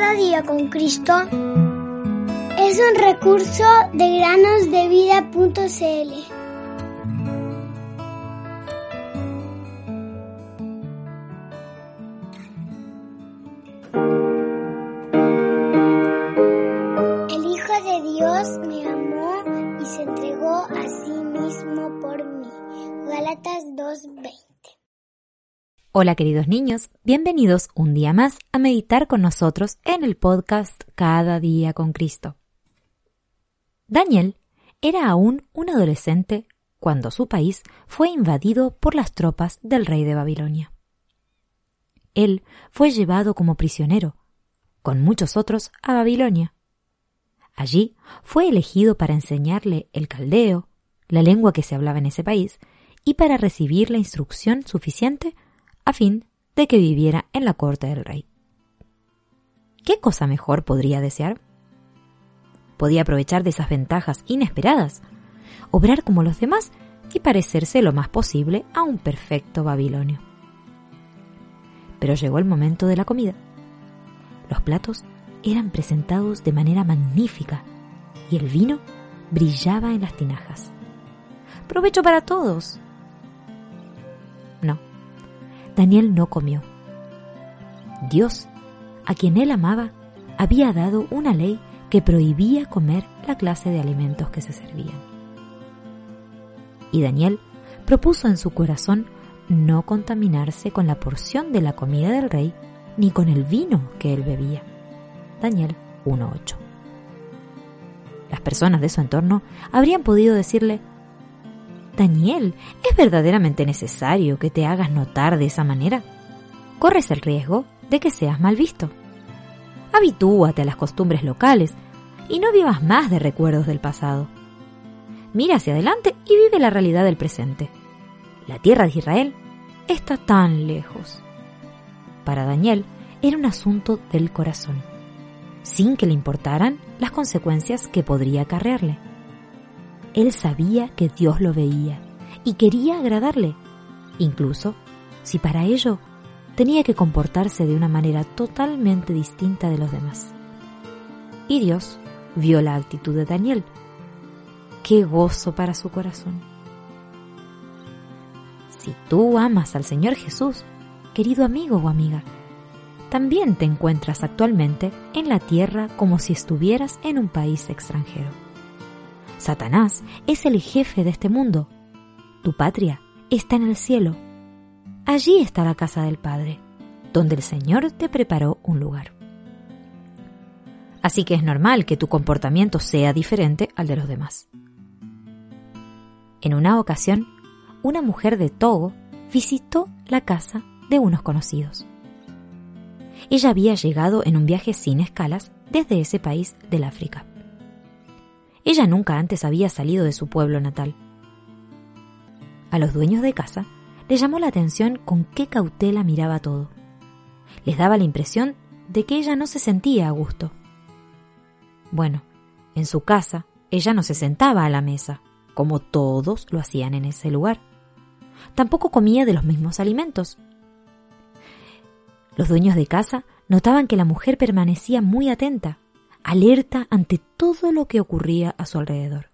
Cada día con Cristo es un recurso de granosdevida.cl. El Hijo de Dios me amó y se entregó a sí mismo por mí. Gálatas 2:20. Hola queridos niños, bienvenidos un día más a meditar con nosotros en el podcast Cada día con Cristo. Daniel era aún un adolescente cuando su país fue invadido por las tropas del rey de Babilonia. Él fue llevado como prisionero, con muchos otros, a Babilonia. Allí fue elegido para enseñarle el caldeo, la lengua que se hablaba en ese país, y para recibir la instrucción suficiente a fin de que viviera en la corte del rey. ¿Qué cosa mejor podría desear? Podía aprovechar de esas ventajas inesperadas, obrar como los demás y parecerse lo más posible a un perfecto babilonio. Pero llegó el momento de la comida. Los platos eran presentados de manera magnífica y el vino brillaba en las tinajas. ¡Provecho para todos! Daniel no comió. Dios, a quien él amaba, había dado una ley que prohibía comer la clase de alimentos que se servían. Y Daniel propuso en su corazón no contaminarse con la porción de la comida del rey ni con el vino que él bebía. Daniel 1.8. Las personas de su entorno habrían podido decirle, Daniel, ¿es verdaderamente necesario que te hagas notar de esa manera? Corres el riesgo de que seas mal visto. Habitúate a las costumbres locales y no vivas más de recuerdos del pasado. Mira hacia adelante y vive la realidad del presente. La tierra de Israel está tan lejos. Para Daniel era un asunto del corazón, sin que le importaran las consecuencias que podría acarrearle. Él sabía que Dios lo veía y quería agradarle, incluso si para ello tenía que comportarse de una manera totalmente distinta de los demás. Y Dios vio la actitud de Daniel. ¡Qué gozo para su corazón! Si tú amas al Señor Jesús, querido amigo o amiga, también te encuentras actualmente en la tierra como si estuvieras en un país extranjero. Satanás es el jefe de este mundo. Tu patria está en el cielo. Allí está la casa del Padre, donde el Señor te preparó un lugar. Así que es normal que tu comportamiento sea diferente al de los demás. En una ocasión, una mujer de Togo visitó la casa de unos conocidos. Ella había llegado en un viaje sin escalas desde ese país del África. Ella nunca antes había salido de su pueblo natal. A los dueños de casa les llamó la atención con qué cautela miraba todo. Les daba la impresión de que ella no se sentía a gusto. Bueno, en su casa ella no se sentaba a la mesa, como todos lo hacían en ese lugar. Tampoco comía de los mismos alimentos. Los dueños de casa notaban que la mujer permanecía muy atenta, alerta ante todo lo que ocurría a su alrededor.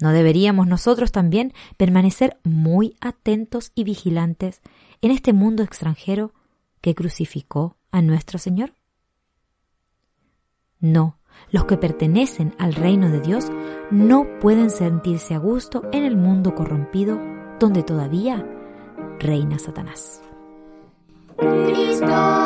¿No deberíamos nosotros también permanecer muy atentos y vigilantes en este mundo extranjero que crucificó a nuestro Señor? No, los que pertenecen al reino de Dios no pueden sentirse a gusto en el mundo corrompido donde todavía reina Satanás. Cristo